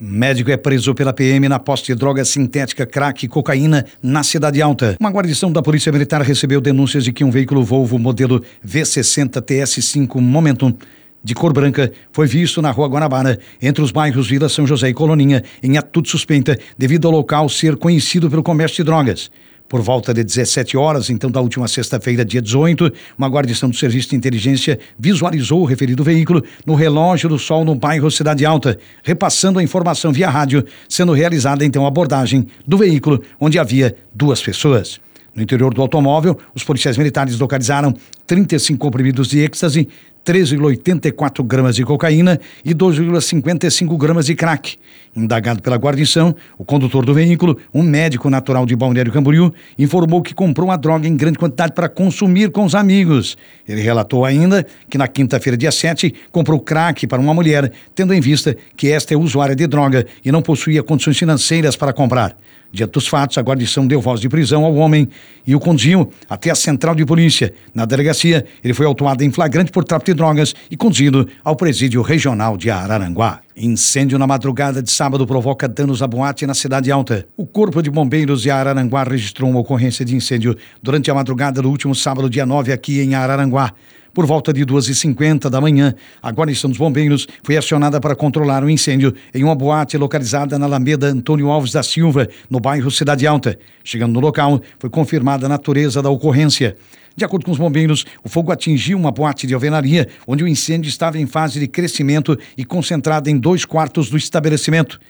Médico é preso pela PM na posse de droga sintética, crack e cocaína na Cidade Alta. Uma guarnição da Polícia Militar recebeu denúncias de que um veículo Volvo modelo V60 TS5 Momentum de cor branca foi visto na Rua Guanabara, entre os bairros Vila São José e Coloninha, em atitude suspeita, devido ao local ser conhecido pelo comércio de drogas. Por volta de 17 horas, então da última sexta-feira, dia 18, uma guarnição do Serviço de Inteligência visualizou o referido veículo no relógio do sol no bairro Cidade Alta, repassando a informação via rádio, sendo realizada então a abordagem do veículo, onde havia duas pessoas. No interior do automóvel, os policiais militares localizaram 35 comprimidos de êxtase, 13,84 gramas de cocaína e 2,55 gramas de crack. Indagado pela guarnição, o condutor do veículo, um médico natural de Balneário Camboriú, informou que comprou a droga em grande quantidade para consumir com os amigos. Ele relatou ainda que na quinta-feira, dia 7, comprou crack para uma mulher, tendo em vista que esta é usuária de droga e não possuía condições financeiras para comprar. Diante dos fatos, a guarnição deu voz de prisão ao homem e o conduziu até a central de polícia. Na delegacia, ele foi autuado em flagrante por tráfico de drogas e conduzido ao presídio regional de Araranguá. Incêndio na madrugada de sábado provoca danos à boate na Cidade Alta. O Corpo de Bombeiros de Araranguá registrou uma ocorrência de incêndio durante a madrugada do último sábado, dia 9, aqui em Araranguá. Por volta de 2h50 da manhã, a guarnição dos bombeiros foi acionada para controlar o um incêndio em uma boate localizada na Alameda Antônio Alves da Silva, no bairro Cidade Alta. Chegando no local, foi confirmada a natureza da ocorrência. De acordo com os bombeiros, o fogo atingiu uma boate de alvenaria, onde o incêndio estava em fase de crescimento e concentrado em dois quartos do estabelecimento.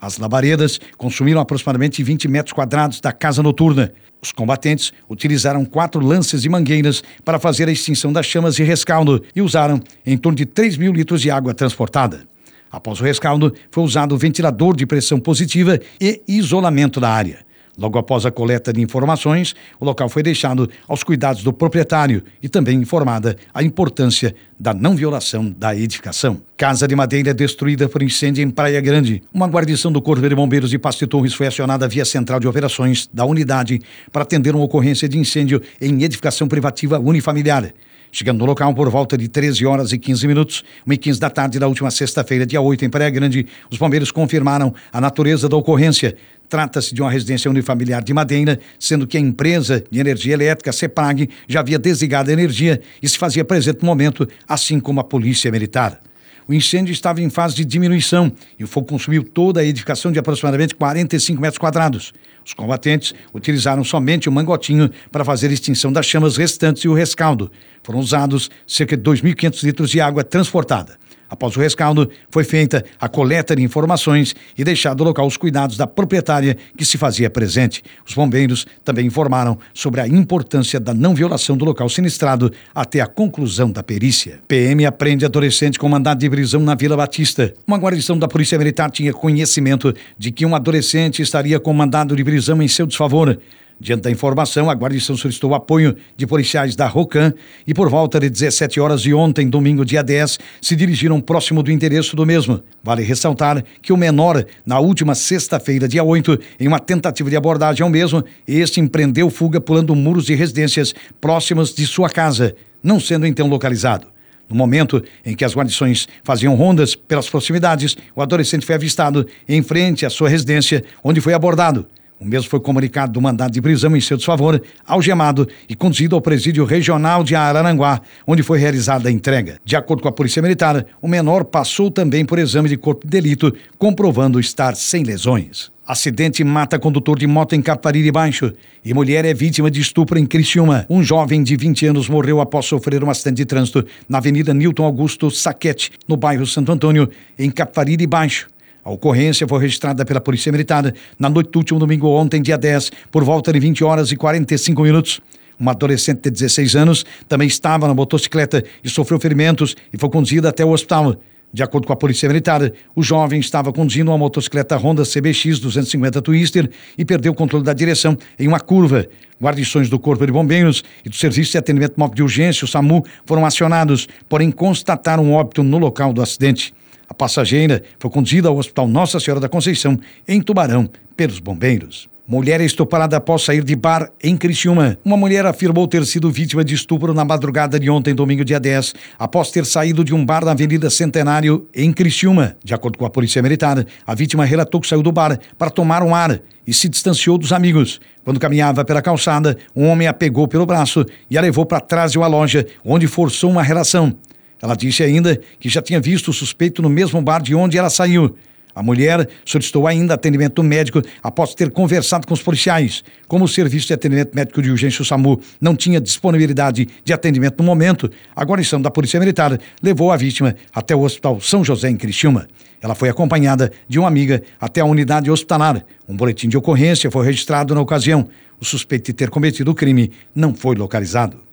As labaredas consumiram aproximadamente 20 metros quadrados da casa noturna. Os combatentes utilizaram quatro lances de mangueiras para fazer a extinção das chamas e rescaldo e usaram em torno de 3 mil litros de água transportada. Após o rescaldo, foi usado ventilador de pressão positiva e isolamento da área. Logo após a coleta de informações, o local foi deixado aos cuidados do proprietário e também informada a importância da não violação da edificação. Casa de madeira destruída por incêndio em Praia Grande. Uma guarnição do Corpo de Bombeiros de Pasto Torres foi acionada via central de operações da unidade para atender uma ocorrência de incêndio em edificação privativa unifamiliar. Chegando no local por volta de 13 horas e 15 minutos, 1 e 15 da tarde da última sexta-feira, dia 8, em Praia Grande, os bombeiros confirmaram a natureza da ocorrência. Trata-se de uma residência unifamiliar de Madeira, sendo que a empresa de energia elétrica, CEPAG, já havia desligado a energia e se fazia presente no momento, assim como a polícia militar. O incêndio estava em fase de diminuição e o fogo consumiu toda a edificação de aproximadamente 45 metros quadrados. Os combatentes utilizaram somente o mangotinho para fazer a extinção das chamas restantes e o rescaldo. Foram usados cerca de 2.500 litros de água transportada. Após o rescaldo, foi feita a coleta de informações e deixado o local os cuidados da proprietária que se fazia presente. Os bombeiros também informaram sobre a importância da não violação do local sinistrado até a conclusão da perícia. PM aprende adolescente com mandado de prisão na Vila Batista. Uma guarnição da Polícia Militar tinha conhecimento de que um adolescente estaria com mandado de prisão em seu desfavor. Diante da informação, a guarnição solicitou apoio de policiais da ROCAM e por volta de 17 horas de ontem, domingo, dia 10, se dirigiram próximo do endereço do mesmo. Vale ressaltar que o menor, na última sexta-feira, dia 8, em uma tentativa de abordagem ao mesmo, este empreendeu fuga pulando muros de residências próximas de sua casa, não sendo então localizado. No momento em que as guarnições faziam rondas pelas proximidades, o adolescente foi avistado em frente à sua residência, onde foi abordado. O mesmo foi comunicado do mandado de prisão em seu desfavor, algemado e conduzido ao presídio regional de Araranguá, onde foi realizada a entrega. De acordo com a Polícia Militar, o menor passou também por exame de corpo de delito, comprovando estar sem lesões. Acidente mata condutor de moto em Capariri Baixo e mulher é vítima de estupro em Criciúma. Um jovem de 20 anos morreu após sofrer um acidente de trânsito na Avenida Newton Augusto Saquete, no bairro Santo Antônio, em Capariri Baixo. A ocorrência foi registrada pela Polícia Militar na noite do último domingo ontem, dia 10, por volta de 20 horas e 45 minutos. Uma adolescente de 16 anos também estava na motocicleta e sofreu ferimentos e foi conduzida até o hospital. De acordo com a Polícia Militar, o jovem estava conduzindo uma motocicleta Honda CBX 250 Twister e perdeu o controle da direção em uma curva. Guarnições do Corpo de Bombeiros e do Serviço de Atendimento Móvel de Urgência, o SAMU, foram acionados, porém constataram óbito no local do acidente. A passageira foi conduzida ao Hospital Nossa Senhora da Conceição, em Tubarão, pelos bombeiros. Mulher é estuprada após sair de bar em Criciúma. Uma mulher afirmou ter sido vítima de estupro na madrugada de ontem, domingo, dia 10, após ter saído de um bar na Avenida Centenário, em Criciúma. De acordo com a Polícia Militar, a vítima relatou que saiu do bar para tomar um ar e se distanciou dos amigos. Quando caminhava pela calçada, um homem a pegou pelo braço e a levou para trás de uma loja, onde forçou uma relação. Ela disse ainda que já tinha visto o suspeito no mesmo bar de onde ela saiu. A mulher solicitou ainda atendimento médico após ter conversado com os policiais. Como o serviço de atendimento médico de urgência, o SAMU, não tinha disponibilidade de atendimento no momento, a guarnição da Polícia Militar levou a vítima até o Hospital São José, em Criciúma. Ela foi acompanhada de uma amiga até a unidade hospitalar. Um boletim de ocorrência foi registrado na ocasião. O suspeito de ter cometido o crime não foi localizado.